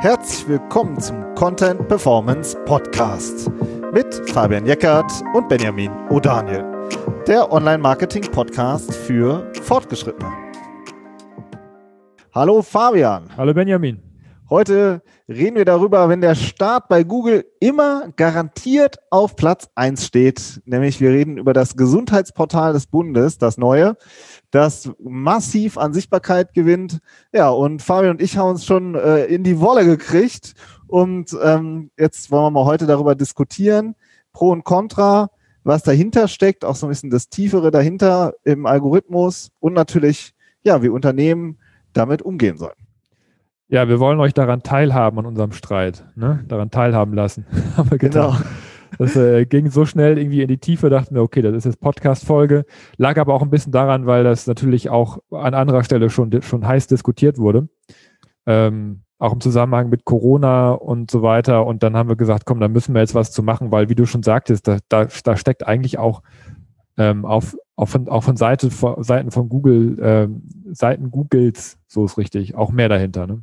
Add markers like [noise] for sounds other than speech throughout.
Herzlich willkommen zum Content Performance Podcast mit Fabian Jeckert und Benjamin O'Daniel, der Online-Marketing-Podcast für Fortgeschrittene. Hallo Fabian. Hallo Benjamin. Heute reden wir darüber, wenn der Start bei Google immer garantiert auf Platz 1 steht. Nämlich wir reden über das Gesundheitsportal des Bundes, das neue, das massiv an Sichtbarkeit gewinnt. Ja, und Fabian und ich haben uns schon äh, in die Wolle gekriegt. Und ähm, jetzt wollen wir mal heute darüber diskutieren, Pro und Contra, was dahinter steckt, auch so ein bisschen das Tiefere dahinter im Algorithmus und natürlich, ja, wie Unternehmen damit umgehen sollen. Ja, wir wollen euch daran teilhaben an unserem Streit, ne? daran teilhaben lassen. [laughs] Aber genau. Das äh, ging so schnell irgendwie in die Tiefe, dachten wir, okay, das ist jetzt Podcast-Folge. Lag aber auch ein bisschen daran, weil das natürlich auch an anderer Stelle schon, schon heiß diskutiert wurde. Ähm, auch im Zusammenhang mit Corona und so weiter. Und dann haben wir gesagt, komm, da müssen wir jetzt was zu machen, weil, wie du schon sagtest, da, da, da steckt eigentlich auch ähm, auf, auch von, auch von Seite, von, Seiten von Google, ähm, Seiten Googles, so ist richtig, auch mehr dahinter. Ne?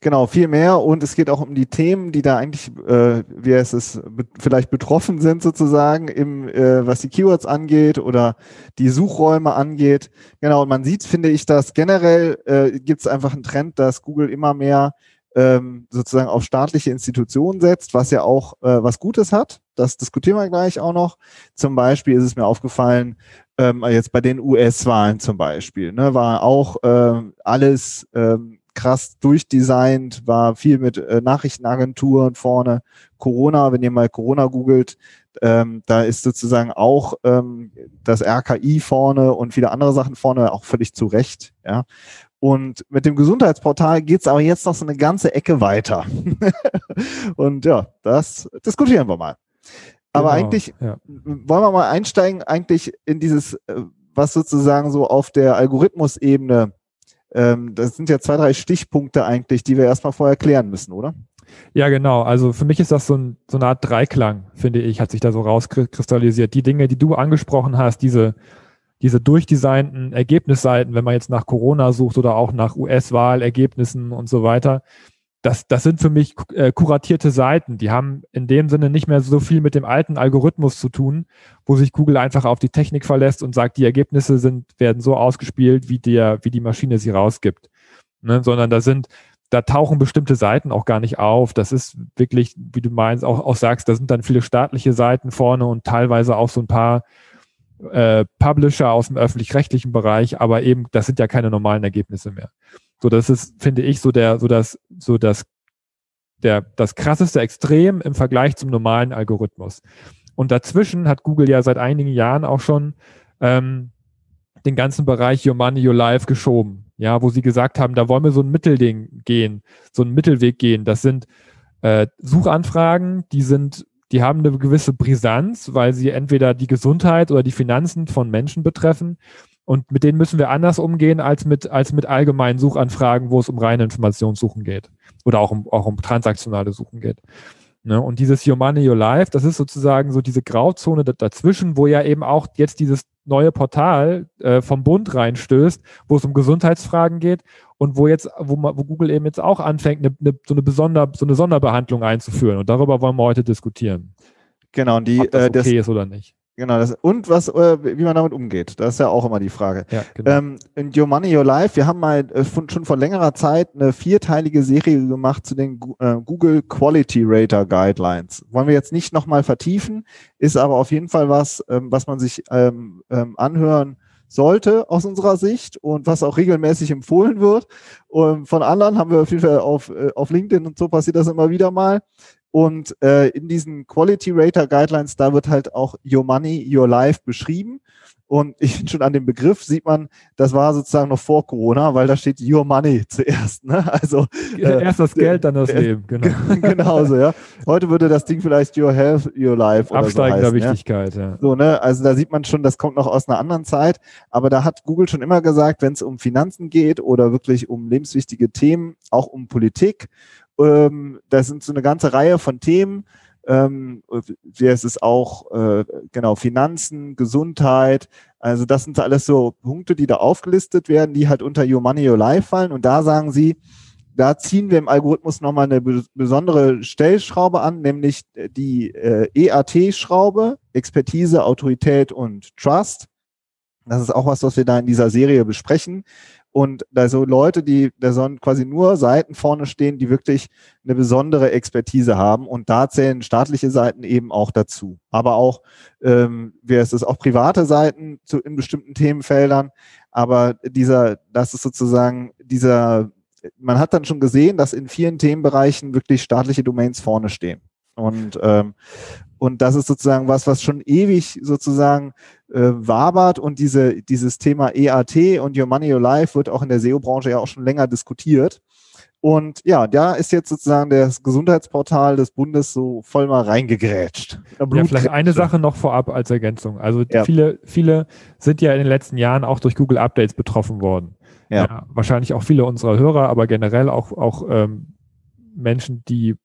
Genau, viel mehr und es geht auch um die Themen, die da eigentlich, äh, wie heißt es, be vielleicht betroffen sind sozusagen, im, äh, was die Keywords angeht oder die Suchräume angeht. Genau, und man sieht, finde ich, dass generell äh, gibt es einfach einen Trend, dass Google immer mehr ähm, sozusagen auf staatliche Institutionen setzt, was ja auch äh, was Gutes hat. Das diskutieren wir gleich auch noch. Zum Beispiel ist es mir aufgefallen, ähm, jetzt bei den US-Wahlen zum Beispiel, ne, war auch äh, alles ähm, krass durchdesignt, war viel mit äh, Nachrichtenagenturen vorne. Corona, wenn ihr mal Corona googelt, ähm, da ist sozusagen auch ähm, das RKI vorne und viele andere Sachen vorne, auch völlig zu Recht. Ja. Und mit dem Gesundheitsportal geht's aber jetzt noch so eine ganze Ecke weiter. [laughs] und ja, das diskutieren wir mal. Aber genau, eigentlich ja. wollen wir mal einsteigen, eigentlich in dieses, äh, was sozusagen so auf der Algorithmusebene ähm, das sind ja zwei, drei Stichpunkte eigentlich, die wir erstmal vorher klären müssen, oder? Ja, genau. Also für mich ist das so, ein, so eine Art Dreiklang, finde ich, hat sich da so rauskristallisiert. Die Dinge, die du angesprochen hast, diese, diese durchdesignten Ergebnisseiten, wenn man jetzt nach Corona sucht oder auch nach US-Wahlergebnissen und so weiter, das, das sind für mich äh, kuratierte Seiten. Die haben in dem Sinne nicht mehr so viel mit dem alten Algorithmus zu tun, wo sich Google einfach auf die Technik verlässt und sagt, die Ergebnisse sind, werden so ausgespielt, wie der, wie die Maschine sie rausgibt. Ne? Sondern da sind, da tauchen bestimmte Seiten auch gar nicht auf. Das ist wirklich, wie du meinst, auch, auch sagst, da sind dann viele staatliche Seiten vorne und teilweise auch so ein paar äh, Publisher aus dem öffentlich-rechtlichen Bereich, aber eben, das sind ja keine normalen Ergebnisse mehr. So, das ist, finde ich, so der, so das, so das, der, das krasseste Extrem im Vergleich zum normalen Algorithmus. Und dazwischen hat Google ja seit einigen Jahren auch schon ähm, den ganzen Bereich Your Money, Your Life geschoben. Ja, wo sie gesagt haben, da wollen wir so ein Mittelding gehen, so einen Mittelweg gehen. Das sind äh, Suchanfragen, die sind, die haben eine gewisse Brisanz, weil sie entweder die Gesundheit oder die Finanzen von Menschen betreffen. Und mit denen müssen wir anders umgehen als mit, als mit allgemeinen Suchanfragen, wo es um reine Informationssuchen geht. Oder auch um, auch um transaktionale Suchen geht. Ne? Und dieses Your Money, Your Life, das ist sozusagen so diese Grauzone dazwischen, wo ja eben auch jetzt dieses neue Portal äh, vom Bund reinstößt, wo es um Gesundheitsfragen geht und wo jetzt, wo, wo Google eben jetzt auch anfängt, eine, eine, so, eine Besonder, so eine Sonderbehandlung einzuführen. Und darüber wollen wir heute diskutieren. Genau, und die, Ob das okay äh, das, ist oder nicht. Genau, das, und was, äh, wie man damit umgeht. Das ist ja auch immer die Frage. Ja, genau. ähm, in Your Money, Your Life, wir haben mal äh, schon vor längerer Zeit eine vierteilige Serie gemacht zu den äh, Google Quality Rater Guidelines. Wollen wir jetzt nicht nochmal vertiefen, ist aber auf jeden Fall was, ähm, was man sich ähm, ähm, anhören sollte aus unserer Sicht und was auch regelmäßig empfohlen wird. Und von anderen haben wir auf jeden Fall auf, auf LinkedIn und so passiert das immer wieder mal. Und äh, in diesen Quality Rater Guidelines, da wird halt auch Your Money, Your Life beschrieben. Und ich finde schon an dem Begriff sieht man, das war sozusagen noch vor Corona, weil da steht Your Money [laughs] zuerst. Ne? Also äh, erst das Geld, dann das äh, [laughs] Leben. Genau. [laughs] genau so, ja. Heute würde das Ding vielleicht Your Health, Your Life oder Absteigender so heißen, Wichtigkeit. Ja. ja. So ne, also da sieht man schon, das kommt noch aus einer anderen Zeit. Aber da hat Google schon immer gesagt, wenn es um Finanzen geht oder wirklich um lebenswichtige Themen, auch um Politik ähm, das sind so eine ganze Reihe von Themen. Ähm, es ist auch äh, genau Finanzen, Gesundheit. Also das sind alles so Punkte, die da aufgelistet werden, die halt unter Your Money, Your Life fallen. Und da sagen sie, da ziehen wir im Algorithmus nochmal eine besondere Stellschraube an, nämlich die äh, EAT-Schraube, Expertise, Autorität und Trust. Das ist auch was, was wir da in dieser Serie besprechen. Und da so Leute, die da sollen quasi nur Seiten vorne stehen, die wirklich eine besondere Expertise haben. Und da zählen staatliche Seiten eben auch dazu. Aber auch, ähm, wie heißt es, auch private Seiten zu, in bestimmten Themenfeldern. Aber dieser, das ist sozusagen dieser, man hat dann schon gesehen, dass in vielen Themenbereichen wirklich staatliche Domains vorne stehen. Und, ähm, und das ist sozusagen was, was schon ewig sozusagen äh, wabert und diese, dieses Thema EAT und Your Money, Your Life wird auch in der SEO-Branche ja auch schon länger diskutiert. Und ja, da ist jetzt sozusagen das Gesundheitsportal des Bundes so voll mal reingegrätscht. Ja, vielleicht eine Sache noch vorab als Ergänzung. Also ja. viele, viele sind ja in den letzten Jahren auch durch Google Updates betroffen worden. Ja. ja wahrscheinlich auch viele unserer Hörer, aber generell auch, auch ähm, Menschen, die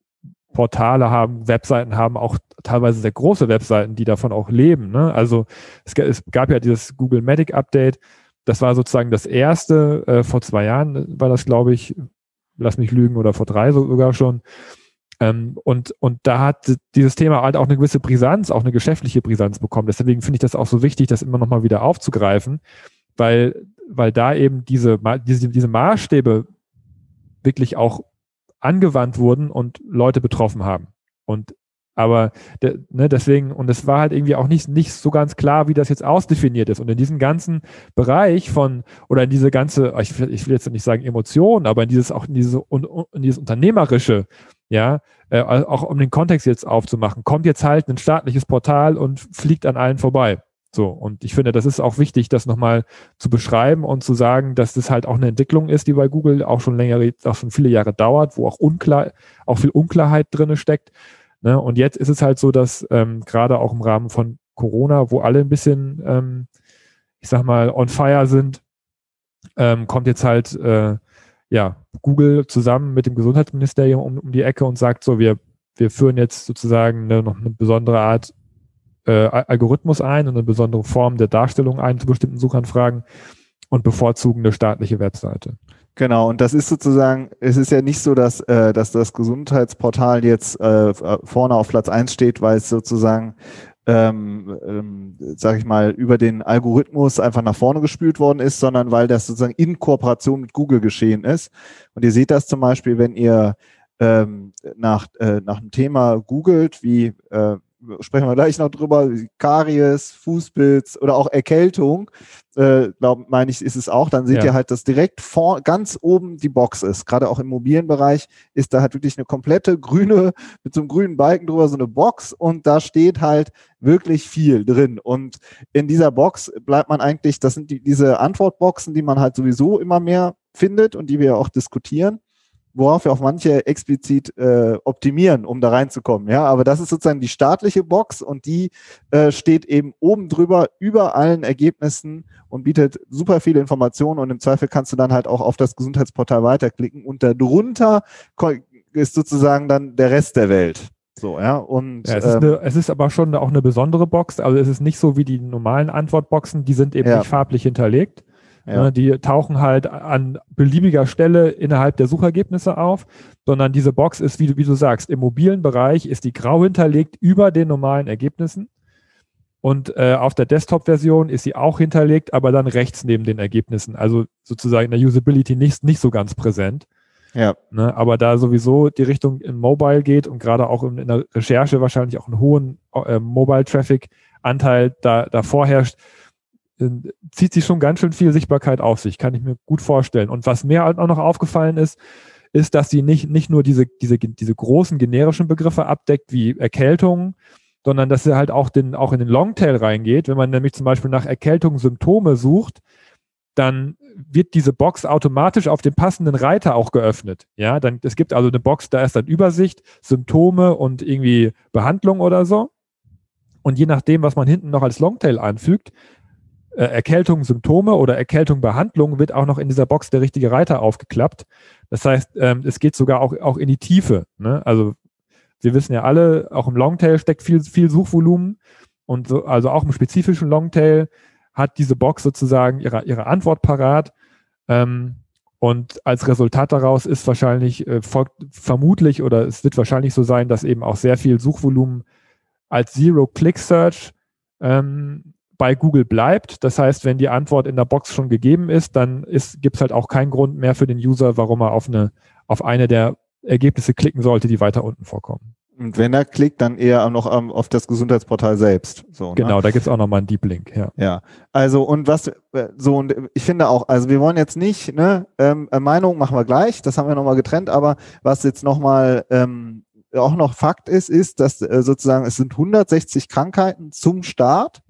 Portale haben, Webseiten haben, auch teilweise sehr große Webseiten, die davon auch leben. Ne? Also es, es, gab ja dieses Google Medic Update. Das war sozusagen das erste, äh, vor zwei Jahren war das, glaube ich, lass mich lügen, oder vor drei sogar schon. Ähm, und, und da hat dieses Thema halt auch eine gewisse Brisanz, auch eine geschäftliche Brisanz bekommen. Deswegen finde ich das auch so wichtig, das immer nochmal wieder aufzugreifen, weil, weil da eben diese, diese, diese Maßstäbe wirklich auch angewandt wurden und Leute betroffen haben. Und aber ne, deswegen, und es war halt irgendwie auch nicht, nicht so ganz klar, wie das jetzt ausdefiniert ist. Und in diesem ganzen Bereich von, oder in diese ganze, ich will, ich will jetzt nicht sagen Emotionen, aber in dieses, auch in diese, in dieses Unternehmerische, ja, äh, auch um den Kontext jetzt aufzumachen, kommt jetzt halt ein staatliches Portal und fliegt an allen vorbei. So, und ich finde, das ist auch wichtig, das nochmal zu beschreiben und zu sagen, dass das halt auch eine Entwicklung ist, die bei Google auch schon länger, auch schon viele Jahre dauert, wo auch unklar, auch viel Unklarheit drinne steckt. Ne? Und jetzt ist es halt so, dass ähm, gerade auch im Rahmen von Corona, wo alle ein bisschen, ähm, ich sag mal, on fire sind, ähm, kommt jetzt halt äh, ja Google zusammen mit dem Gesundheitsministerium um, um die Ecke und sagt so, wir wir führen jetzt sozusagen eine, noch eine besondere Art äh, Algorithmus ein und eine besondere Form der Darstellung ein zu bestimmten Suchanfragen und bevorzugen eine staatliche Webseite. Genau, und das ist sozusagen, es ist ja nicht so, dass, äh, dass das Gesundheitsportal jetzt äh, vorne auf Platz eins steht, weil es sozusagen, ähm, ähm, sage ich mal, über den Algorithmus einfach nach vorne gespült worden ist, sondern weil das sozusagen in Kooperation mit Google geschehen ist. Und ihr seht das zum Beispiel, wenn ihr ähm, nach, äh, nach einem Thema googelt, wie äh, sprechen wir gleich noch drüber, Karies, Fußpilz oder auch Erkältung, äh, meine ich, ist es auch, dann seht ja. ihr halt, dass direkt vor, ganz oben die Box ist. Gerade auch im mobilen Bereich ist da halt wirklich eine komplette grüne, mit so einem grünen Balken drüber so eine Box und da steht halt wirklich viel drin. Und in dieser Box bleibt man eigentlich, das sind die, diese Antwortboxen, die man halt sowieso immer mehr findet und die wir auch diskutieren worauf wir auch manche explizit äh, optimieren, um da reinzukommen. Ja, aber das ist sozusagen die staatliche Box und die äh, steht eben oben drüber über allen Ergebnissen und bietet super viele Informationen und im Zweifel kannst du dann halt auch auf das Gesundheitsportal weiterklicken und darunter ist sozusagen dann der Rest der Welt. So, ja, und. Ja, es, ist eine, es ist aber schon auch eine besondere Box. Also es ist nicht so wie die normalen Antwortboxen, die sind eben ja. nicht farblich hinterlegt, ja. Ne, die tauchen halt an beliebiger Stelle innerhalb der Suchergebnisse auf, sondern diese Box ist, wie du, wie du sagst, im mobilen Bereich ist die grau hinterlegt über den normalen Ergebnissen. Und äh, auf der Desktop-Version ist sie auch hinterlegt, aber dann rechts neben den Ergebnissen. Also sozusagen in der Usability nicht, nicht so ganz präsent. Ja. Ne, aber da sowieso die Richtung in Mobile geht und gerade auch in, in der Recherche wahrscheinlich auch einen hohen äh, Mobile-Traffic-Anteil da, da vorherrscht, zieht sich schon ganz schön viel Sichtbarkeit auf sich, kann ich mir gut vorstellen. Und was mir halt auch noch aufgefallen ist, ist, dass sie nicht, nicht nur diese, diese, diese großen generischen Begriffe abdeckt, wie Erkältung, sondern dass sie halt auch, den, auch in den Longtail reingeht. Wenn man nämlich zum Beispiel nach Erkältung Symptome sucht, dann wird diese Box automatisch auf dem passenden Reiter auch geöffnet. Ja, dann, es gibt also eine Box, da ist dann Übersicht, Symptome und irgendwie Behandlung oder so. Und je nachdem, was man hinten noch als Longtail anfügt, äh, Erkältung, Symptome oder Erkältung, Behandlung wird auch noch in dieser Box der richtige Reiter aufgeklappt. Das heißt, ähm, es geht sogar auch, auch in die Tiefe. Ne? Also wir wissen ja alle, auch im Longtail steckt viel, viel Suchvolumen und so, also auch im spezifischen Longtail hat diese Box sozusagen ihre, ihre Antwort parat. Ähm, Und als Resultat daraus ist wahrscheinlich, äh, folgt vermutlich oder es wird wahrscheinlich so sein, dass eben auch sehr viel Suchvolumen als Zero-Click-Search ähm, bei Google bleibt. Das heißt, wenn die Antwort in der Box schon gegeben ist, dann gibt es halt auch keinen Grund mehr für den User, warum er auf eine, auf eine der Ergebnisse klicken sollte, die weiter unten vorkommen. Und wenn er klickt, dann eher noch ähm, auf das Gesundheitsportal selbst. So, ne? genau, ne? da gibt's auch nochmal einen Deep Link, ja. Ja. Also, und was, äh, so, und ich finde auch, also wir wollen jetzt nicht, ne, ähm, äh, Meinung machen wir gleich, das haben wir nochmal getrennt, aber was jetzt nochmal ähm, auch noch Fakt ist, ist, dass äh, sozusagen es sind 160 Krankheiten zum Start.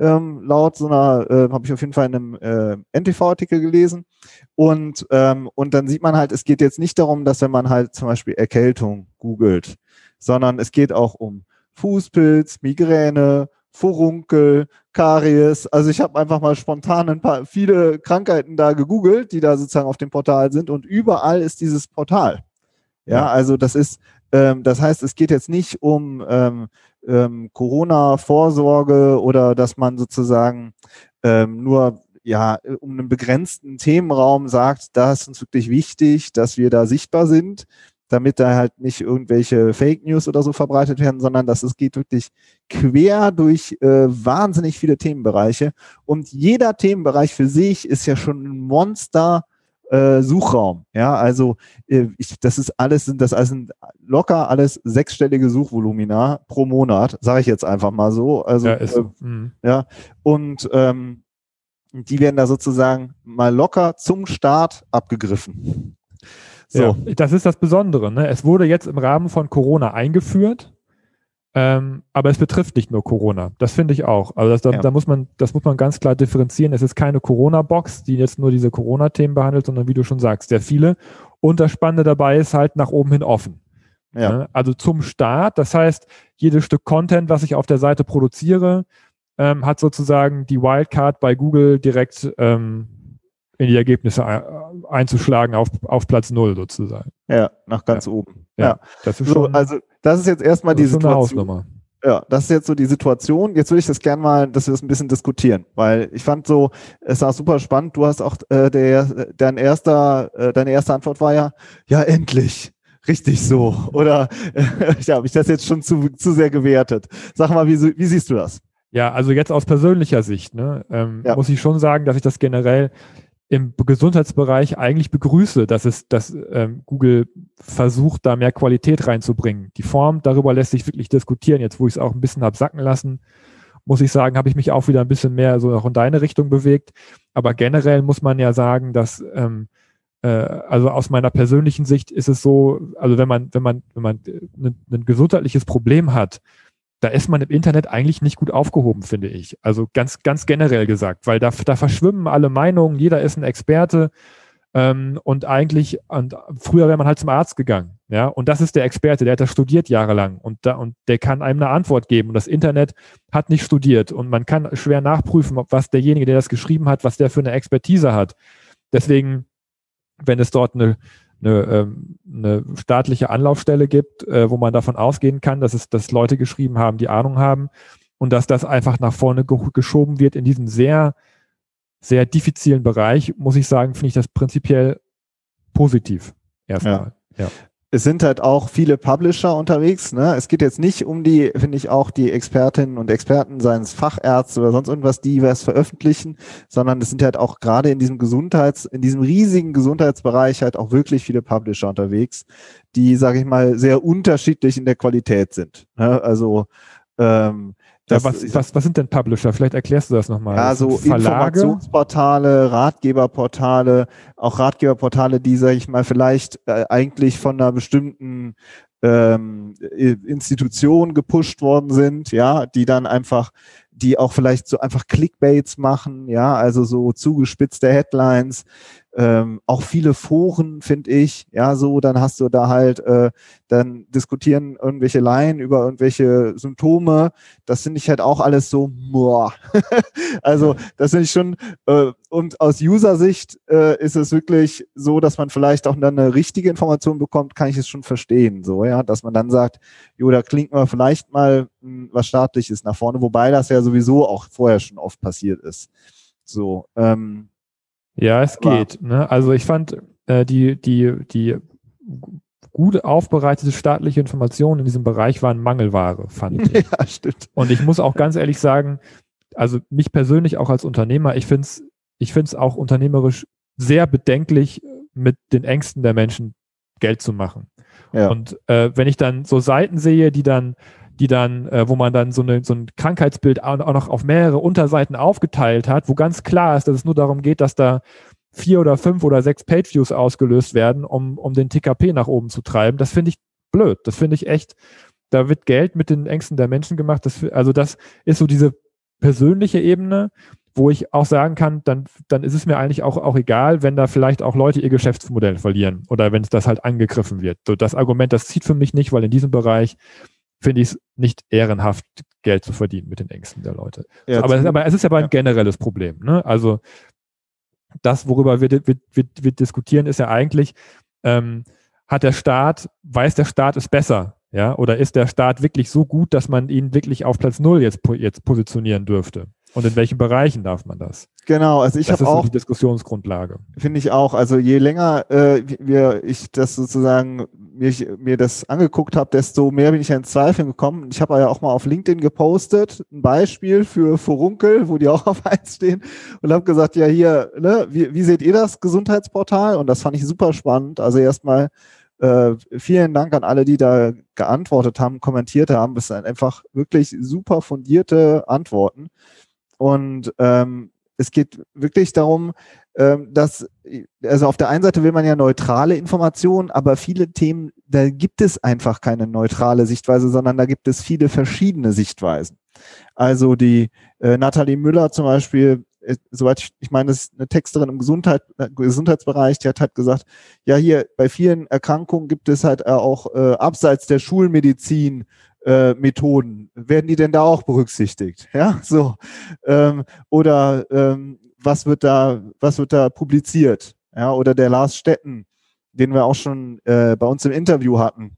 Ähm, laut so einer, äh, habe ich auf jeden Fall in einem äh, NTV-Artikel gelesen. Und, ähm, und dann sieht man halt, es geht jetzt nicht darum, dass wenn man halt zum Beispiel Erkältung googelt, sondern es geht auch um Fußpilz, Migräne, Furunkel, Karies. Also ich habe einfach mal spontan ein paar viele Krankheiten da gegoogelt, die da sozusagen auf dem Portal sind und überall ist dieses Portal. Ja, also das ist, ähm, das heißt, es geht jetzt nicht um ähm, ähm, Corona-Vorsorge oder dass man sozusagen ähm, nur ja um einen begrenzten Themenraum sagt, da ist uns wirklich wichtig, dass wir da sichtbar sind, damit da halt nicht irgendwelche Fake News oder so verbreitet werden, sondern dass es geht wirklich quer durch äh, wahnsinnig viele Themenbereiche. Und jeder Themenbereich für sich ist ja schon ein Monster äh, Suchraum. Ja, also äh, ich, das ist alles, sind das also locker alles sechsstellige Suchvolumina pro Monat, sage ich jetzt einfach mal so. Also ja, ist so. Mhm. ja und ähm, die werden da sozusagen mal locker zum Start abgegriffen. So. Ja, das ist das Besondere. Ne? Es wurde jetzt im Rahmen von Corona eingeführt, ähm, aber es betrifft nicht nur Corona. Das finde ich auch. Also das, da, ja. da, muss man, das muss man ganz klar differenzieren. Es ist keine Corona-Box, die jetzt nur diese Corona-Themen behandelt, sondern wie du schon sagst, sehr viele. Und das Spannende dabei ist halt nach oben hin offen. Ja. Ne? Also zum Start. Das heißt, jedes Stück Content, was ich auf der Seite produziere, ähm, hat sozusagen die Wildcard bei Google direkt ähm, in die Ergebnisse einzuschlagen auf, auf Platz null sozusagen. Ja, nach ganz ja. oben. Ja, ja, das ist so, schon, also das ist jetzt erstmal die Situation. Ja, das ist jetzt so die Situation. Jetzt würde ich das gerne mal, dass wir das ein bisschen diskutieren, weil ich fand so, es war super spannend. Du hast auch äh, der, dein erster, äh, deine erste Antwort war ja, ja endlich, richtig so. Oder [laughs] äh, ja, habe ich das jetzt schon zu, zu sehr gewertet. Sag mal, wie, wie siehst du das? Ja, also jetzt aus persönlicher Sicht ne, ähm, ja. muss ich schon sagen, dass ich das generell im Gesundheitsbereich eigentlich begrüße, dass es, dass ähm, Google versucht, da mehr Qualität reinzubringen. Die Form, darüber lässt sich wirklich diskutieren. Jetzt, wo ich es auch ein bisschen hab sacken lassen, muss ich sagen, habe ich mich auch wieder ein bisschen mehr so auch in deine Richtung bewegt. Aber generell muss man ja sagen, dass ähm, äh, also aus meiner persönlichen Sicht ist es so, also wenn man, wenn man, wenn man ein, ein gesundheitliches Problem hat, da ist man im Internet eigentlich nicht gut aufgehoben, finde ich. Also ganz, ganz generell gesagt, weil da, da verschwimmen alle Meinungen, jeder ist ein Experte. Ähm, und eigentlich, und früher wäre man halt zum Arzt gegangen, ja, und das ist der Experte, der hat das studiert jahrelang und da, und der kann einem eine Antwort geben. Und das Internet hat nicht studiert und man kann schwer nachprüfen, was derjenige, der das geschrieben hat, was der für eine Expertise hat. Deswegen, wenn es dort eine, eine, ähm, eine staatliche Anlaufstelle gibt, äh, wo man davon ausgehen kann, dass es dass Leute geschrieben haben, die Ahnung haben und dass das einfach nach vorne ge geschoben wird in diesen sehr, sehr diffizilen Bereich, muss ich sagen, finde ich das prinzipiell positiv erstmal. Ja. ja es sind halt auch viele Publisher unterwegs. Ne? Es geht jetzt nicht um die, finde ich, auch die Expertinnen und Experten, seien es Fachärzte oder sonst irgendwas, die was veröffentlichen, sondern es sind halt auch gerade in diesem Gesundheits, in diesem riesigen Gesundheitsbereich halt auch wirklich viele Publisher unterwegs, die, sage ich mal, sehr unterschiedlich in der Qualität sind. Ne? Also ähm, ja, was, was, was sind denn Publisher? Vielleicht erklärst du das nochmal. Ja, so Informationsportale, Ratgeberportale, auch Ratgeberportale, die, sag ich mal, vielleicht äh, eigentlich von einer bestimmten ähm, Institution gepusht worden sind, ja, die dann einfach, die auch vielleicht so einfach Clickbaits machen, ja, also so zugespitzte Headlines, ähm, auch viele Foren, finde ich, ja, so, dann hast du da halt, äh, dann diskutieren irgendwelche Laien über irgendwelche Symptome, das finde ich halt auch alles so, boah. [laughs] also, das finde ich schon, äh, und aus User-Sicht äh, ist es wirklich so, dass man vielleicht auch dann eine richtige Information bekommt, kann ich es schon verstehen, so, ja, dass man dann sagt, jo, da klingt man vielleicht mal mh, hm, was staatliches nach vorne, wobei das ja sowieso auch vorher schon oft passiert ist. So, ähm, ja, es geht. Ne? Also ich fand, äh, die, die, die gut aufbereitete staatliche Informationen in diesem Bereich waren Mangelware, fand [laughs] ich. Ja, stimmt. Und ich muss auch ganz ehrlich sagen, also mich persönlich auch als Unternehmer, ich finde es ich find's auch unternehmerisch sehr bedenklich, mit den Ängsten der Menschen Geld zu machen. Ja. Und äh, wenn ich dann so Seiten sehe, die dann die dann, äh, wo man dann so, eine, so ein Krankheitsbild auch, noch auf mehrere Unterseiten aufgeteilt hat, wo ganz klar ist, dass es nur darum geht, dass da vier oder fünf oder sechs Pageviews ausgelöst werden, um, um den TKP nach oben zu treiben. Das finde ich blöd. Das finde ich echt, da wird Geld mit den Ängsten der Menschen gemacht. Das, also das ist so diese persönliche Ebene, wo ich auch sagen kann, dann, dann ist es mir eigentlich auch, auch egal, wenn da vielleicht auch Leute ihr Geschäftsmodell verlieren oder wenn das halt angegriffen wird. So das Argument, das zieht für mich nicht, weil in diesem Bereich finde ich es nicht ehrenhaft, Geld zu verdienen mit den Ängsten der Leute. Ja, aber, aber, es ist aber ein ja. generelles Problem. Ne? Also das, worüber wir, wir, wir, wir diskutieren, ist ja eigentlich, ähm, hat der Staat, weiß der Staat es besser? Ja, oder ist der Staat wirklich so gut, dass man ihn wirklich auf Platz Null jetzt, jetzt positionieren dürfte? Und in welchen Bereichen darf man das? Genau, also ich habe auch so die Diskussionsgrundlage. Finde ich auch. Also je länger äh, wir ich das sozusagen mir, mir das angeguckt habe, desto mehr bin ich in Zweifeln gekommen. Ich habe ja auch mal auf LinkedIn gepostet ein Beispiel für Furunkel, wo die auch [laughs] auf eins stehen und habe gesagt, ja hier, ne, wie, wie seht ihr das Gesundheitsportal? Und das fand ich super spannend. Also erstmal äh, vielen Dank an alle, die da geantwortet haben, kommentiert haben. Das sind einfach wirklich super fundierte Antworten. Und ähm, es geht wirklich darum, ähm, dass, also auf der einen Seite will man ja neutrale Informationen, aber viele Themen, da gibt es einfach keine neutrale Sichtweise, sondern da gibt es viele verschiedene Sichtweisen. Also die äh, Nathalie Müller zum Beispiel, äh, soweit ich, ich meine, das ist eine Texterin im Gesundheit, äh, Gesundheitsbereich, die hat halt gesagt, ja hier bei vielen Erkrankungen gibt es halt auch äh, abseits der Schulmedizin äh, Methoden, werden die denn da auch berücksichtigt? Ja, so. Ähm, oder ähm, was wird da, was wird da publiziert? Ja, oder der Lars Stetten, den wir auch schon äh, bei uns im Interview hatten,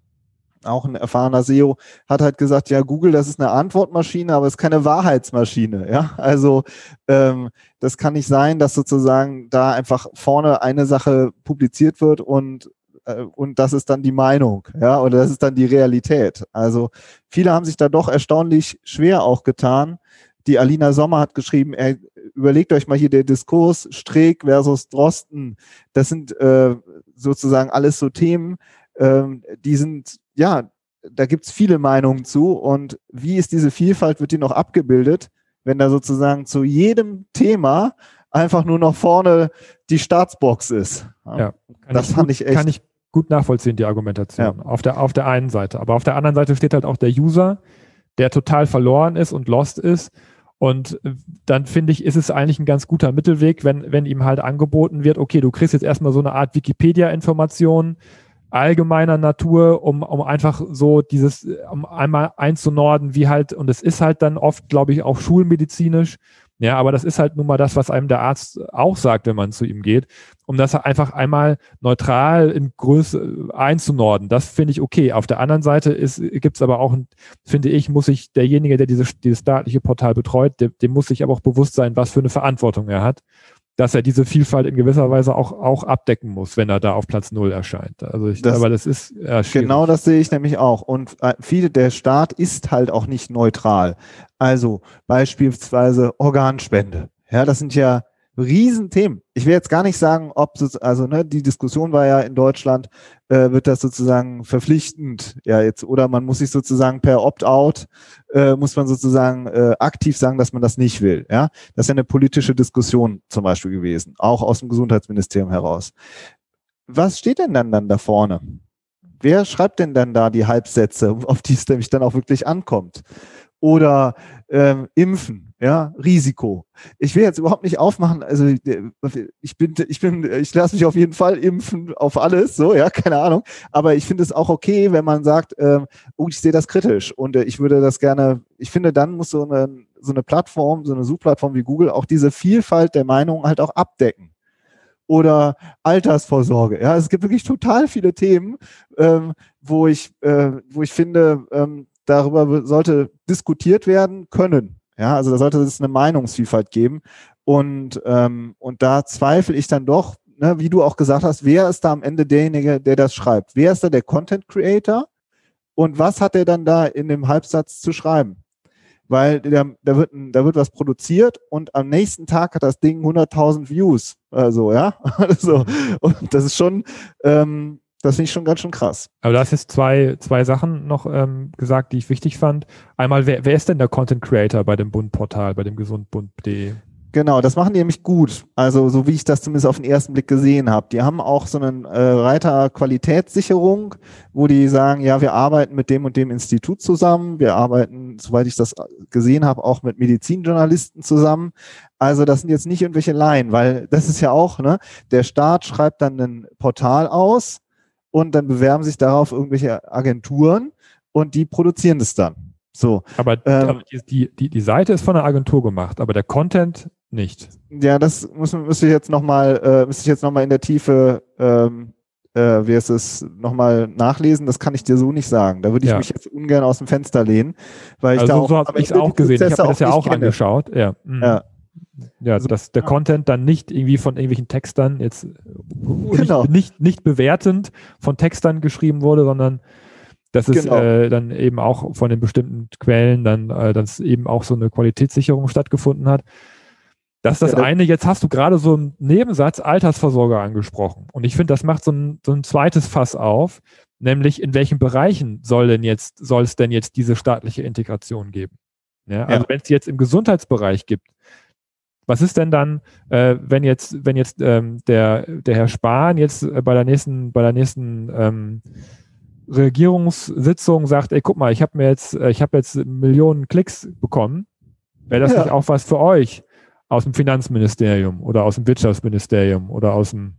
auch ein erfahrener SEO, hat halt gesagt, ja, Google, das ist eine Antwortmaschine, aber es ist keine Wahrheitsmaschine. Ja, also ähm, das kann nicht sein, dass sozusagen da einfach vorne eine Sache publiziert wird und äh, und das ist dann die Meinung, ja, oder das ist dann die Realität. Also viele haben sich da doch erstaunlich schwer auch getan. Die Alina Sommer hat geschrieben, er, überlegt euch mal hier der Diskurs Streeck versus Drosten. Das sind äh, sozusagen alles so Themen, ähm, die sind, ja, da gibt's viele Meinungen zu. Und wie ist diese Vielfalt, wird die noch abgebildet, wenn da sozusagen zu jedem Thema einfach nur noch vorne die Staatsbox ist. Ja, das fand ich echt. Kann ich gut nachvollziehen, die Argumentation. Ja. Auf, der, auf der einen Seite. Aber auf der anderen Seite steht halt auch der User, der total verloren ist und lost ist. Und dann finde ich, ist es eigentlich ein ganz guter Mittelweg, wenn, wenn ihm halt angeboten wird, okay, du kriegst jetzt erstmal so eine Art Wikipedia-Information allgemeiner Natur, um, um einfach so dieses, um einmal einzunorden, wie halt, und es ist halt dann oft, glaube ich, auch schulmedizinisch, ja, aber das ist halt nun mal das, was einem der Arzt auch sagt, wenn man zu ihm geht, um das einfach einmal neutral in Größe einzunorden. Das finde ich okay. Auf der anderen Seite gibt es aber auch, finde ich, muss sich derjenige, der dieses, dieses staatliche Portal betreut, dem, dem muss sich aber auch bewusst sein, was für eine Verantwortung er hat dass er diese Vielfalt in gewisser Weise auch, auch abdecken muss, wenn er da auf Platz Null erscheint. Also ich, das, aber das ist ja, genau das sehe ich nämlich auch. Und äh, viele der Staat ist halt auch nicht neutral. Also beispielsweise Organspende. Ja, das sind ja Riesenthemen. Ich will jetzt gar nicht sagen, ob also ne, die Diskussion war ja in Deutschland, äh, wird das sozusagen verpflichtend, ja jetzt, oder man muss sich sozusagen per Opt-out, äh, muss man sozusagen äh, aktiv sagen, dass man das nicht will. Ja, das ist ja eine politische Diskussion zum Beispiel gewesen, auch aus dem Gesundheitsministerium heraus. Was steht denn dann dann da vorne? Wer schreibt denn dann da die Halbsätze, [laughs] auf die es nämlich dann auch wirklich ankommt? Oder ähm, Impfen ja, Risiko. Ich will jetzt überhaupt nicht aufmachen, also ich bin, ich bin, ich lasse mich auf jeden Fall impfen auf alles, so, ja, keine Ahnung. Aber ich finde es auch okay, wenn man sagt, ähm, oh, ich sehe das kritisch und äh, ich würde das gerne, ich finde, dann muss so eine, so eine Plattform, so eine Suchplattform wie Google auch diese Vielfalt der Meinungen halt auch abdecken. Oder Altersvorsorge. Ja, es gibt wirklich total viele Themen, ähm, wo ich, äh, wo ich finde, ähm, darüber sollte diskutiert werden können. Ja, also da sollte es eine Meinungsvielfalt geben. Und, ähm, und da zweifle ich dann doch ne, wie du auch gesagt hast, wer ist da am Ende derjenige, der das schreibt? Wer ist da der Content Creator? Und was hat er dann da in dem Halbsatz zu schreiben? Weil da, da, wird, da wird was produziert und am nächsten Tag hat das Ding 100.000 Views. Also, ja. [laughs] Also, und das ist schon, ähm, das finde ich schon ganz schön krass. Aber du hast jetzt zwei, zwei Sachen noch ähm, gesagt, die ich wichtig fand. Einmal, wer, wer ist denn der Content Creator bei dem Bundportal, bei dem gesundbund.de? Genau, das machen die nämlich gut. Also so wie ich das zumindest auf den ersten Blick gesehen habe. Die haben auch so einen äh, Reiter Qualitätssicherung, wo die sagen, ja, wir arbeiten mit dem und dem Institut zusammen. Wir arbeiten, soweit ich das gesehen habe, auch mit Medizinjournalisten zusammen. Also das sind jetzt nicht irgendwelche Laien, weil das ist ja auch, ne, der Staat schreibt dann ein Portal aus und dann bewerben sich darauf irgendwelche Agenturen und die produzieren das dann. So. Aber, ähm, die, die, die Seite ist von der Agentur gemacht, aber der Content nicht. Ja, das muss, müsste ich jetzt nochmal, äh, müsste ich jetzt nochmal in der Tiefe, ähm, äh, wie ist es, nochmal nachlesen. Das kann ich dir so nicht sagen. Da würde ich ja. mich jetzt ungern aus dem Fenster lehnen, weil ich also da auch, so habe ich es auch gesehen. Ich habe das ja auch kenne. angeschaut. Ja. Mhm. ja. Ja, also, dass der. Content dann nicht irgendwie von irgendwelchen Textern jetzt genau. nicht, nicht, nicht bewertend von Textern geschrieben wurde, sondern dass es genau. äh, dann eben auch von den bestimmten Quellen dann, äh, dass eben auch so eine Qualitätssicherung stattgefunden hat. Das ist das ja, eine. Jetzt hast du gerade so einen Nebensatz Altersversorger angesprochen. Und ich finde, das macht so ein, so ein zweites Fass auf, nämlich in welchen Bereichen soll denn jetzt, soll es denn jetzt diese staatliche Integration geben? Ja, also ja. wenn es jetzt im Gesundheitsbereich gibt, was ist denn dann, äh, wenn jetzt, wenn jetzt ähm, der, der Herr Spahn jetzt äh, bei der nächsten, bei der nächsten ähm, Regierungssitzung sagt, ey, guck mal, ich habe mir jetzt, äh, ich habe jetzt Millionen Klicks bekommen. Wäre das ja. nicht auch was für euch aus dem Finanzministerium oder aus dem Wirtschaftsministerium oder aus dem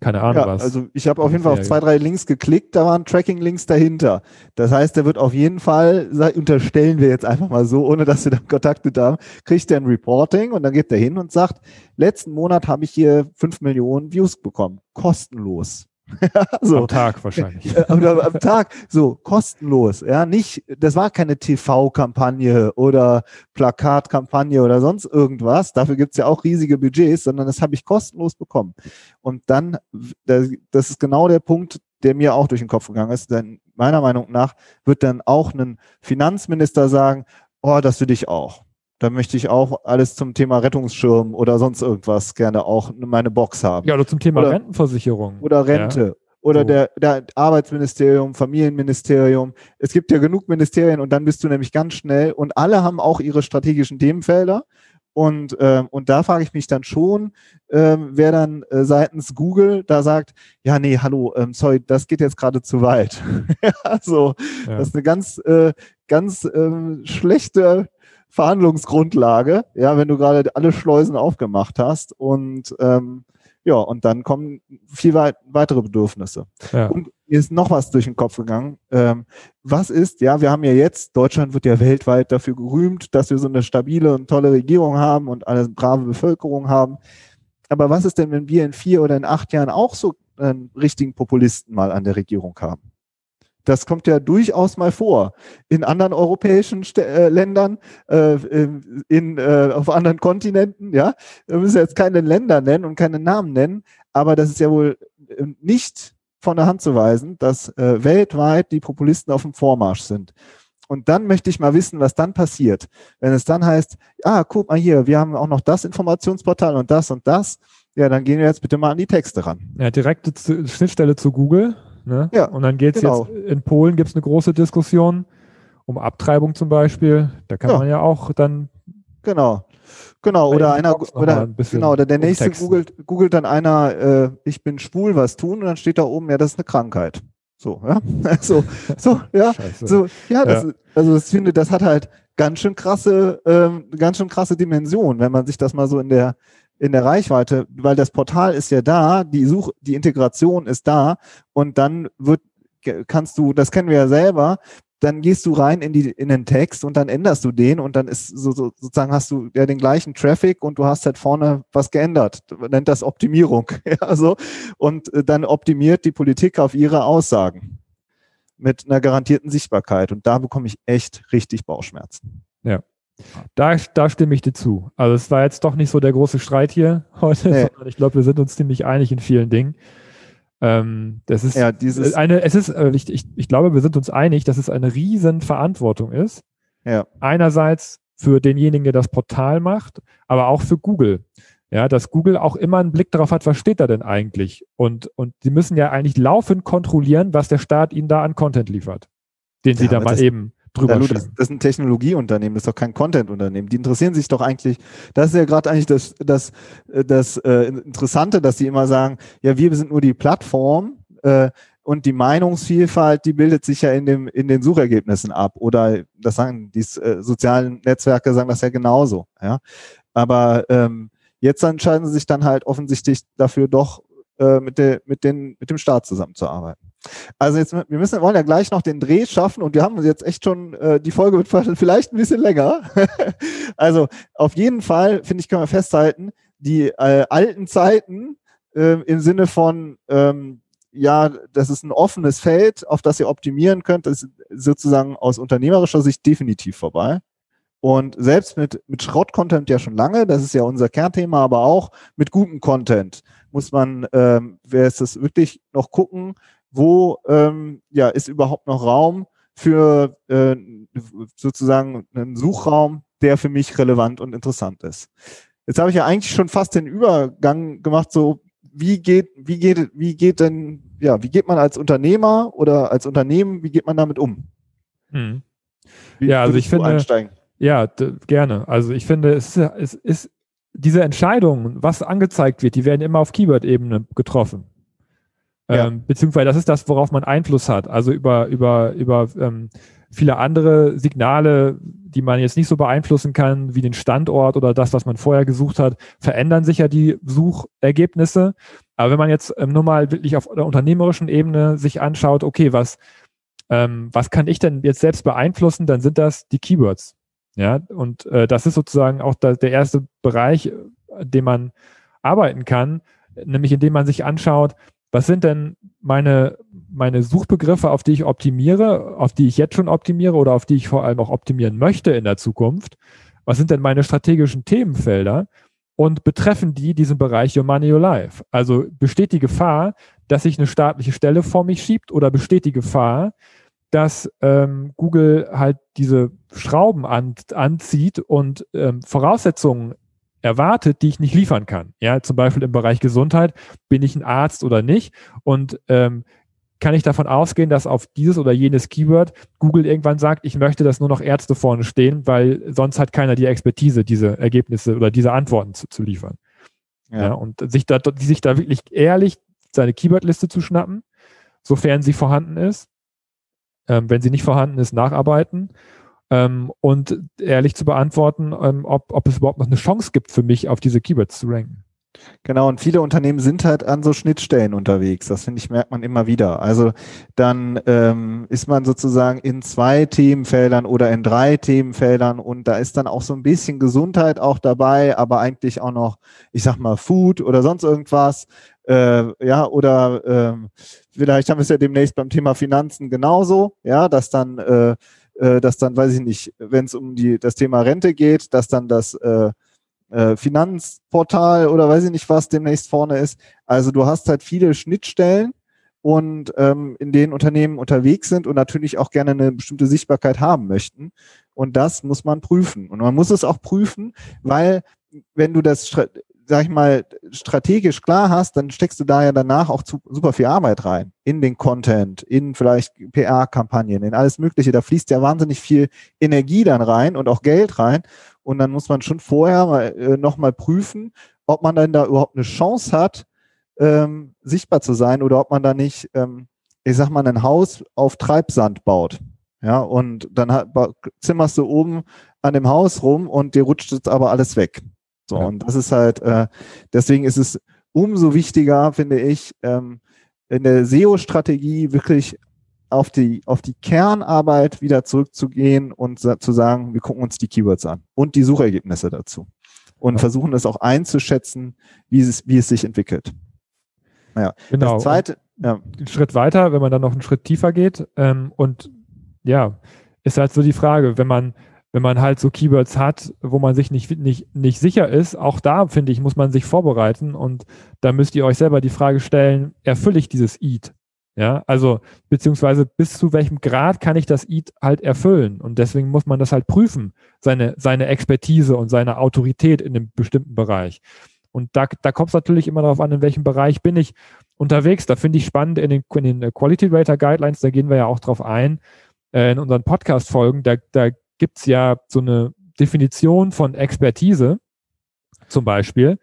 keine Ahnung ja, was. Also ich habe auf jeden Fall auf zwei, drei Links geklickt, da waren Tracking-Links dahinter. Das heißt, der wird auf jeden Fall, unterstellen wir jetzt einfach mal so, ohne dass wir da Kontakt mit haben, kriegt er ein Reporting und dann geht er hin und sagt, letzten Monat habe ich hier fünf Millionen Views bekommen. Kostenlos. [laughs] so. Am Tag wahrscheinlich. [laughs] Oder am Tag, so kostenlos. Ja, nicht, das war keine TV-Kampagne oder Plakatkampagne oder sonst irgendwas. Dafür gibt's ja auch riesige Budgets, sondern das habe ich kostenlos bekommen. Und dann, das ist genau der Punkt, der mir auch durch den Kopf gegangen ist. Denn meiner Meinung nach wird dann auch ein Finanzminister sagen, oh, das will ich auch. Da möchte ich auch alles zum Thema Rettungsschirm oder sonst irgendwas gerne auch in meine Box haben. Ja, oder zum Thema oder, Rentenversicherung. Oder Rente. Ja. Oder so. der, der Arbeitsministerium, Familienministerium. Es gibt ja genug Ministerien und dann bist du nämlich ganz schnell und alle haben auch ihre strategischen Themenfelder. Und, ähm, und da frage ich mich dann schon, ähm, wer dann äh, seitens Google da sagt, ja, nee, hallo, ähm, sorry, das geht jetzt gerade zu weit. [laughs] also, ja. das ist eine ganz, äh, ganz ähm, schlechte Verhandlungsgrundlage, ja, wenn du gerade alle Schleusen aufgemacht hast und ähm, ja, und dann kommen viel weit, weitere Bedürfnisse. Ja. Und mir ist noch was durch den Kopf gegangen. Ähm, was ist, ja, wir haben ja jetzt, Deutschland wird ja weltweit dafür gerühmt, dass wir so eine stabile und tolle Regierung haben und eine brave Bevölkerung haben. Aber was ist denn, wenn wir in vier oder in acht Jahren auch so einen richtigen Populisten mal an der Regierung haben? Das kommt ja durchaus mal vor. In anderen europäischen St äh, Ländern, äh, in, äh, auf anderen Kontinenten, ja. Wir müssen jetzt keine Länder nennen und keine Namen nennen, aber das ist ja wohl äh, nicht von der Hand zu weisen, dass äh, weltweit die Populisten auf dem Vormarsch sind. Und dann möchte ich mal wissen, was dann passiert. Wenn es dann heißt, ah, guck mal hier, wir haben auch noch das Informationsportal und das und das. Ja, dann gehen wir jetzt bitte mal an die Texte ran. Ja, direkte Schnittstelle zu Google Ne? Ja, und dann geht es genau. jetzt, in Polen gibt es eine große Diskussion um Abtreibung zum Beispiel. Da kann ja. man ja auch dann. Genau. Genau, oder einer, oder, ein genau, oder der nächste googelt, googelt dann einer, äh, ich bin schwul, was tun? Und dann steht da oben, ja, das ist eine Krankheit. So, ja. [laughs] so, so, ja. Scheiße. So, ja, das, ja. also ich finde, das hat halt ganz schön krasse, ähm, ganz schön krasse Dimension, wenn man sich das mal so in der, in der Reichweite, weil das Portal ist ja da, die Such, die Integration ist da und dann wird, kannst du, das kennen wir ja selber, dann gehst du rein in die in den Text und dann änderst du den und dann ist so, so sozusagen hast du ja den gleichen Traffic und du hast halt vorne was geändert. Man nennt das Optimierung. [laughs] ja, so. Und äh, dann optimiert die Politik auf ihre Aussagen mit einer garantierten Sichtbarkeit und da bekomme ich echt richtig Bauchschmerzen. Da, da stimme ich dir zu. Also es war jetzt doch nicht so der große Streit hier [laughs] heute, nee. sondern ich glaube, wir sind uns ziemlich einig in vielen Dingen. Ähm, das ist ja, dieses eine, es ist, äh, ich, ich, ich glaube, wir sind uns einig, dass es eine riesen Verantwortung ist. Ja. Einerseits für denjenigen, der das Portal macht, aber auch für Google. Ja, dass Google auch immer einen Blick darauf hat, was steht da denn eigentlich? Und, und sie müssen ja eigentlich laufend kontrollieren, was der Staat ihnen da an Content liefert, den ja, sie da mal eben drüber Lou, das, das, ist ein Technologieunternehmen, das ist doch kein Content-Unternehmen. Die interessieren sich doch eigentlich, das ist ja gerade eigentlich das, das, das äh, Interessante, dass die immer sagen, ja, wir sind nur die Plattform, äh, und die Meinungsvielfalt, die bildet sich ja in, dem, in den Suchergebnissen ab. Oder das sagen die äh, sozialen Netzwerke sagen das ja genauso. Ja? Aber ähm, jetzt entscheiden sie sich dann halt offensichtlich dafür doch äh, mit, der, mit, den, mit dem Staat zusammenzuarbeiten. Also jetzt, wir müssen, wollen ja gleich noch den Dreh schaffen und wir haben jetzt echt schon, äh, die Folge wird [laughs] vielleicht ein bisschen länger. [laughs] also auf jeden Fall, finde ich, können wir festhalten, die äh, alten Zeiten äh, im Sinne von ähm, ja, das ist ein offenes Feld, auf das ihr optimieren könnt. Das ist sozusagen aus unternehmerischer Sicht definitiv vorbei. Und selbst mit, mit Schrott-Content ja schon lange, das ist ja unser Kernthema, aber auch mit gutem Content muss man, ähm, wer ist das wirklich noch gucken, wo ähm, ja, ist überhaupt noch Raum für äh, sozusagen einen Suchraum, der für mich relevant und interessant ist. Jetzt habe ich ja eigentlich schon fast den Übergang gemacht, so wie geht, wie geht, wie geht denn, ja, wie geht man als Unternehmer oder als Unternehmen, wie geht man damit um? Hm. ja, also ich finde, einsteigen? ja, gerne. Also ich finde, es ist, es ist diese Entscheidungen, was angezeigt wird, die werden immer auf Keyword-Ebene getroffen. Ja. Ähm, beziehungsweise das ist das, worauf man Einfluss hat. Also über, über, über ähm, viele andere Signale, die man jetzt nicht so beeinflussen kann, wie den Standort oder das, was man vorher gesucht hat, verändern sich ja die Suchergebnisse. Aber wenn man jetzt ähm, nur mal wirklich auf der unternehmerischen Ebene sich anschaut, okay, was, ähm, was kann ich denn jetzt selbst beeinflussen, dann sind das die Keywords. Ja, und äh, das ist sozusagen auch da, der erste Bereich, äh, den man arbeiten kann, nämlich indem man sich anschaut, was sind denn meine, meine Suchbegriffe, auf die ich optimiere, auf die ich jetzt schon optimiere oder auf die ich vor allem auch optimieren möchte in der Zukunft? Was sind denn meine strategischen Themenfelder? Und betreffen die diesen Bereich Your Money, Your Life? Also besteht die Gefahr, dass sich eine staatliche Stelle vor mich schiebt oder besteht die Gefahr, dass ähm, Google halt diese Schrauben an, anzieht und ähm, Voraussetzungen erwartet, die ich nicht liefern kann. Ja, zum Beispiel im Bereich Gesundheit, bin ich ein Arzt oder nicht? Und ähm, kann ich davon ausgehen, dass auf dieses oder jenes Keyword Google irgendwann sagt, ich möchte, dass nur noch Ärzte vorne stehen, weil sonst hat keiner die Expertise, diese Ergebnisse oder diese Antworten zu, zu liefern. Ja. ja. und sich da, sich da wirklich ehrlich seine Keywordliste zu schnappen, sofern sie vorhanden ist. Ähm, wenn sie nicht vorhanden ist, nacharbeiten ähm, und ehrlich zu beantworten, ähm, ob, ob es überhaupt noch eine Chance gibt für mich, auf diese Keywords zu ranken. Genau, und viele Unternehmen sind halt an so Schnittstellen unterwegs. Das finde ich, merkt man immer wieder. Also dann ähm, ist man sozusagen in zwei Themenfeldern oder in drei Themenfeldern und da ist dann auch so ein bisschen Gesundheit auch dabei, aber eigentlich auch noch, ich sag mal, Food oder sonst irgendwas. Äh, ja, oder äh, vielleicht haben wir es ja demnächst beim Thema Finanzen genauso, ja, dass dann äh, äh, dass dann, weiß ich nicht, wenn es um die, das Thema Rente geht, dass dann das äh, äh, Finanzportal oder weiß ich nicht was demnächst vorne ist. Also du hast halt viele Schnittstellen und ähm, in denen Unternehmen unterwegs sind und natürlich auch gerne eine bestimmte Sichtbarkeit haben möchten. Und das muss man prüfen. Und man muss es auch prüfen, weil wenn du das sag ich mal, strategisch klar hast, dann steckst du da ja danach auch zu, super viel Arbeit rein. In den Content, in vielleicht PR-Kampagnen, in alles Mögliche. Da fließt ja wahnsinnig viel Energie dann rein und auch Geld rein. Und dann muss man schon vorher mal, äh, nochmal prüfen, ob man dann da überhaupt eine Chance hat, ähm, sichtbar zu sein oder ob man da nicht, ähm, ich sag mal, ein Haus auf Treibsand baut. Ja, und dann hat, zimmerst du oben an dem Haus rum und dir rutscht jetzt aber alles weg. So, ja. und das ist halt, äh, deswegen ist es umso wichtiger, finde ich, ähm, in der SEO-Strategie wirklich auf die, auf die Kernarbeit wieder zurückzugehen und zu sagen, wir gucken uns die Keywords an und die Suchergebnisse dazu und ja. versuchen es auch einzuschätzen, wie es, wie es sich entwickelt. Naja, genau. Das zweite, ja. Einen Schritt weiter, wenn man dann noch einen Schritt tiefer geht ähm, und ja, ist halt so die Frage, wenn man wenn man halt so Keywords hat, wo man sich nicht, nicht, nicht sicher ist, auch da finde ich, muss man sich vorbereiten und da müsst ihr euch selber die Frage stellen, erfülle ich dieses EAT? Ja, also beziehungsweise bis zu welchem Grad kann ich das EAT halt erfüllen? Und deswegen muss man das halt prüfen, seine, seine Expertise und seine Autorität in einem bestimmten Bereich. Und da, da kommt es natürlich immer darauf an, in welchem Bereich bin ich unterwegs. Da finde ich spannend in den, in den Quality Rater Guidelines, da gehen wir ja auch drauf ein, äh, in unseren Podcast-Folgen, da, da gibt's ja so eine Definition von Expertise, zum Beispiel,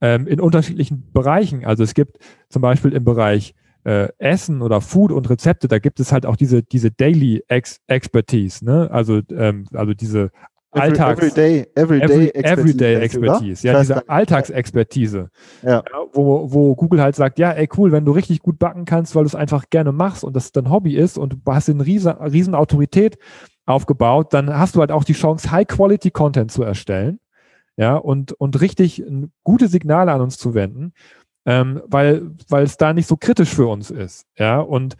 ähm, in unterschiedlichen Bereichen. Also es gibt zum Beispiel im Bereich äh, Essen oder Food und Rezepte, da gibt es halt auch diese, diese Daily Ex Expertise, ne? Also, ähm, also diese Alltags Everyday, everyday, every, Expertise, everyday Expertise, ja, diese Alltagsexpertise, ja, wo, wo Google halt sagt, ja, ey cool, wenn du richtig gut backen kannst, weil du es einfach gerne machst und das dein Hobby ist und du hast eine riesen, riesen Autorität aufgebaut, dann hast du halt auch die Chance, High-Quality-Content zu erstellen, ja, und, und richtig gute Signale an uns zu wenden, ähm, weil, weil es da nicht so kritisch für uns ist, ja, und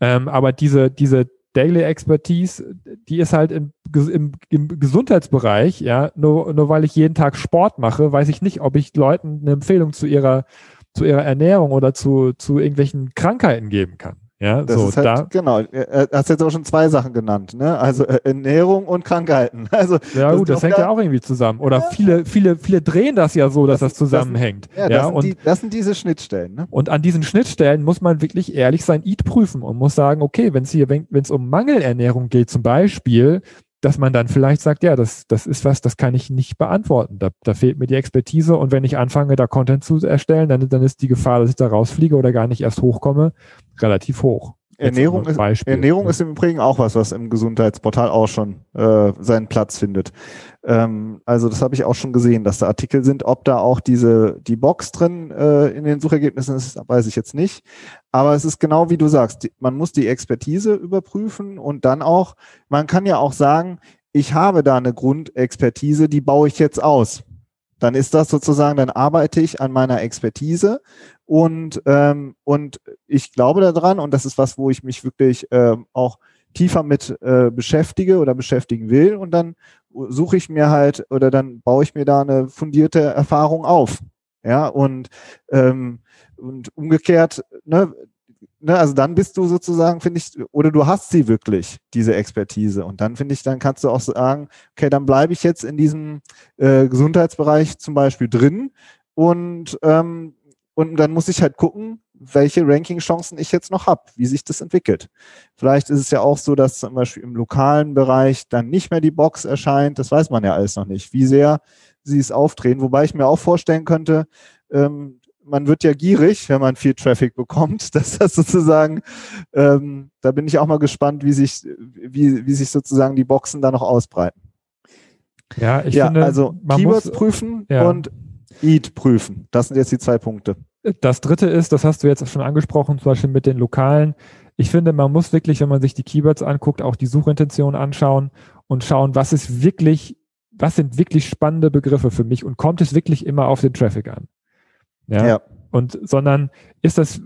ähm, aber diese, diese Daily Expertise, die ist halt im, im, im Gesundheitsbereich, ja, nur, nur weil ich jeden Tag Sport mache, weiß ich nicht, ob ich Leuten eine Empfehlung zu ihrer, zu ihrer Ernährung oder zu, zu irgendwelchen Krankheiten geben kann. Ja, Das so, ist halt, da, genau, er hast jetzt auch schon zwei Sachen genannt, ne? Also äh, Ernährung und Krankheiten. [laughs] Also ja das gut, das hängt wieder- ja auch irgendwie zusammen. Oder viele, viele, viele drehen das ja so, dass das, Das- das- zusammenhängt. ja, Ja, das, sind und die, das sind diese Schnittstellen, ne? Und an diesen Schnittstellen muss man wirklich ehrlich sein Eat prüfen und muss sagen, okay, wenn es hier, wenn es um Mangelernährung geht zum Beispiel, dass man dann vielleicht sagt, ja, das, das ist was, das kann ich nicht beantworten. Da, da fehlt mir die Expertise und wenn ich anfange, da Content zu erstellen, dann, dann ist die Gefahr, dass ich da rausfliege oder gar nicht erst hochkomme, relativ hoch. Ernährung, ist, Beispiel. Ernährung ist im Übrigen auch was, was im Gesundheitsportal auch schon äh, seinen Platz findet. Ähm, also das habe ich auch schon gesehen, dass da Artikel sind. Ob da auch diese die Box drin äh, in den Suchergebnissen ist, weiß ich jetzt nicht. Aber es ist genau wie du sagst, die, man muss die Expertise überprüfen und dann auch, man kann ja auch sagen, ich habe da eine Grundexpertise, die baue ich jetzt aus. Dann ist das sozusagen, dann arbeite ich an meiner Expertise und, ähm, und ich glaube daran, und das ist was, wo ich mich wirklich ähm, auch tiefer mit äh, beschäftige oder beschäftigen will. Und dann suche ich mir halt oder dann baue ich mir da eine fundierte Erfahrung auf. Ja, und, ähm, und umgekehrt, ne, ne, also dann bist du sozusagen, finde ich, oder du hast sie wirklich, diese Expertise. Und dann finde ich, dann kannst du auch sagen, okay, dann bleibe ich jetzt in diesem äh, Gesundheitsbereich zum Beispiel drin und ähm, und dann muss ich halt gucken, welche Ranking-Chancen ich jetzt noch habe, wie sich das entwickelt. Vielleicht ist es ja auch so, dass zum Beispiel im lokalen Bereich dann nicht mehr die Box erscheint. Das weiß man ja alles noch nicht, wie sehr sie es aufdrehen. Wobei ich mir auch vorstellen könnte, ähm, man wird ja gierig, wenn man viel Traffic bekommt, dass [laughs] das sozusagen, ähm, da bin ich auch mal gespannt, wie sich, wie, wie sich sozusagen die Boxen da noch ausbreiten. Ja, ich ja, finde, also man Keywords muss, prüfen ja. und EAT prüfen. Das sind jetzt die zwei Punkte. Das dritte ist, das hast du jetzt schon angesprochen, zum Beispiel mit den lokalen. Ich finde, man muss wirklich, wenn man sich die Keywords anguckt, auch die Suchintention anschauen und schauen, was ist wirklich, was sind wirklich spannende Begriffe für mich und kommt es wirklich immer auf den Traffic an? Ja. Ja. Und, sondern ist das,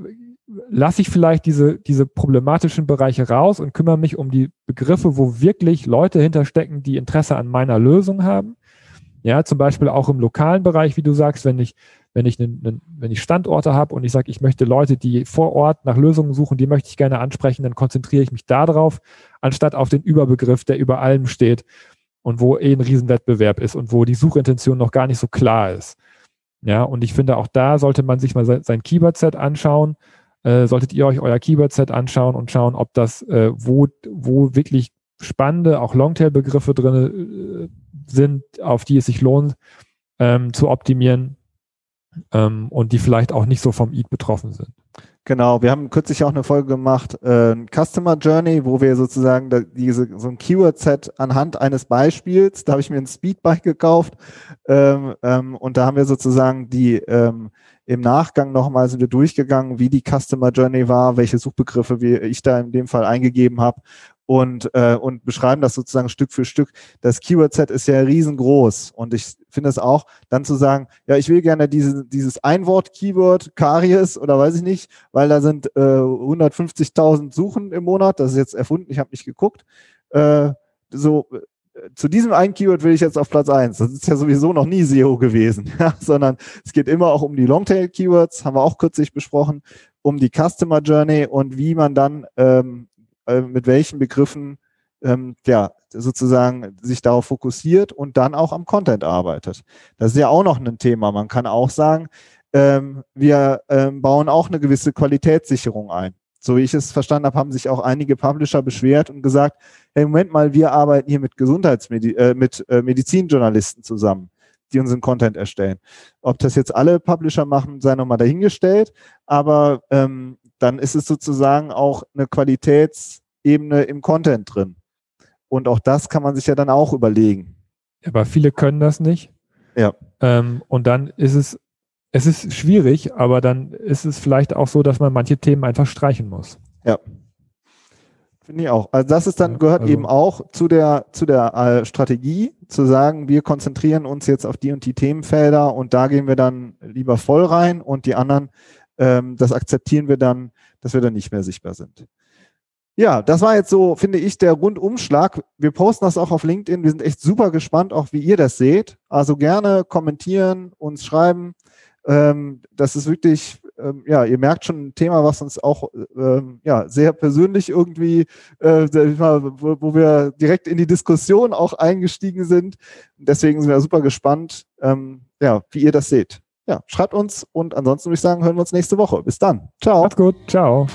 lasse ich vielleicht diese, diese problematischen Bereiche raus und kümmere mich um die Begriffe, wo wirklich Leute hinterstecken, die Interesse an meiner Lösung haben. Ja, zum Beispiel auch im lokalen Bereich, wie du sagst, wenn ich, wenn ich, einen, einen, wenn ich Standorte habe und ich sage, ich möchte Leute, die vor Ort nach Lösungen suchen, die möchte ich gerne ansprechen, dann konzentriere ich mich darauf, anstatt auf den Überbegriff, der über allem steht und wo eh ein Riesenwettbewerb ist und wo die Suchintention noch gar nicht so klar ist. Ja, und ich finde, auch da sollte man sich mal sein, Keyword-Set anschauen. Äh, solltet ihr euch euer Keyword-Set anschauen und schauen, ob das, äh, wo, wo wirklich spannende, auch Longtail-Begriffe drin äh, sind, auf die es sich lohnt, ähm, zu optimieren ähm, und die vielleicht auch nicht so vom Eat betroffen sind. Genau, wir haben kürzlich auch eine Folge gemacht, äh, Customer Journey, wo wir sozusagen da, diese, so ein Keyword-Set anhand eines Beispiels, da habe ich mir ein Speedbike gekauft ähm, ähm, und da haben wir sozusagen die ähm, im Nachgang nochmal sind wir durchgegangen, wie die Customer Journey war, welche Suchbegriffe wir, ich da in dem Fall eingegeben habe und, äh, und beschreiben das sozusagen Stück für Stück. Das Keyword-Set ist ja riesengroß und ich finde es auch, dann zu sagen, ja, ich will gerne diese, dieses Einwort-Keyword, Karies oder weiß ich nicht, weil da sind äh, 150.000 Suchen im Monat, das ist jetzt erfunden, ich habe nicht geguckt. Äh, so, zu diesem einen Keyword will ich jetzt auf Platz eins. Das ist ja sowieso noch nie SEO gewesen, [laughs] ja, sondern es geht immer auch um die Longtail-Keywords, haben wir auch kürzlich besprochen, um die Customer Journey und wie man dann ähm, äh, mit welchen Begriffen ähm, ja sozusagen sich darauf fokussiert und dann auch am Content arbeitet. Das ist ja auch noch ein Thema. Man kann auch sagen, ähm, wir ähm, bauen auch eine gewisse Qualitätssicherung ein. So wie ich es verstanden habe, haben sich auch einige Publisher beschwert und gesagt, hey, Moment mal, wir arbeiten hier mit Gesundheitsmedi äh, mit äh, Medizinjournalisten zusammen, die unseren Content erstellen. Ob das jetzt alle Publisher machen, sei nochmal dahingestellt, aber ähm, dann ist es sozusagen auch eine Qualitätsebene im Content drin. Und auch das kann man sich ja dann auch überlegen. Aber viele können das nicht. Ja. Ähm, und dann ist es es ist schwierig, aber dann ist es vielleicht auch so, dass man manche Themen einfach streichen muss. Ja. Finde ich auch. Also das ist dann, gehört also, eben auch zu der, zu der äh, Strategie, zu sagen, wir konzentrieren uns jetzt auf die und die Themenfelder und da gehen wir dann lieber voll rein und die anderen, ähm, das akzeptieren wir dann, dass wir dann nicht mehr sichtbar sind. Ja, das war jetzt so, finde ich, der Rundumschlag. Wir posten das auch auf LinkedIn. Wir sind echt super gespannt, auch wie ihr das seht. Also gerne kommentieren, uns schreiben. Ähm, das ist wirklich, ähm, ja, ihr merkt schon ein Thema, was uns auch ähm, ja, sehr persönlich irgendwie, äh, wo, wir direkt in die Diskussion auch eingestiegen sind. Deswegen sind wir super gespannt, ähm, ja, wie ihr das seht. Ja, schreibt uns und ansonsten würde ich sagen, hören wir uns nächste Woche. Bis dann. Ciao. Macht's gut. Ciao.